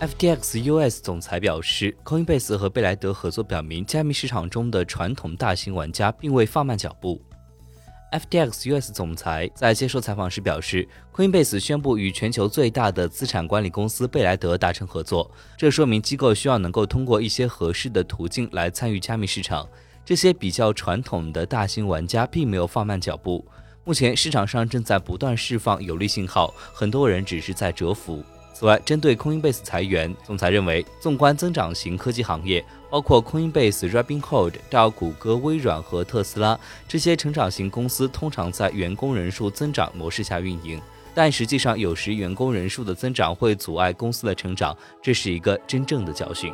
FTX US 总裁表示，Coinbase 和贝莱德合作表明，加密市场中的传统大型玩家并未放慢脚步。FTX US 总裁在接受采访时表示，Coinbase 宣布与全球最大的资产管理公司贝莱德达成合作，这说明机构需要能够通过一些合适的途径来参与加密市场。这些比较传统的大型玩家并没有放慢脚步，目前市场上正在不断释放有利信号，很多人只是在蛰伏。此外，针对 Coinbase 裁员，总裁认为，纵观增长型科技行业，包括 Coinbase、Robinhood 到谷歌、微软和特斯拉这些成长型公司，通常在员工人数增长模式下运营。但实际上，有时员工人数的增长会阻碍公司的成长，这是一个真正的教训。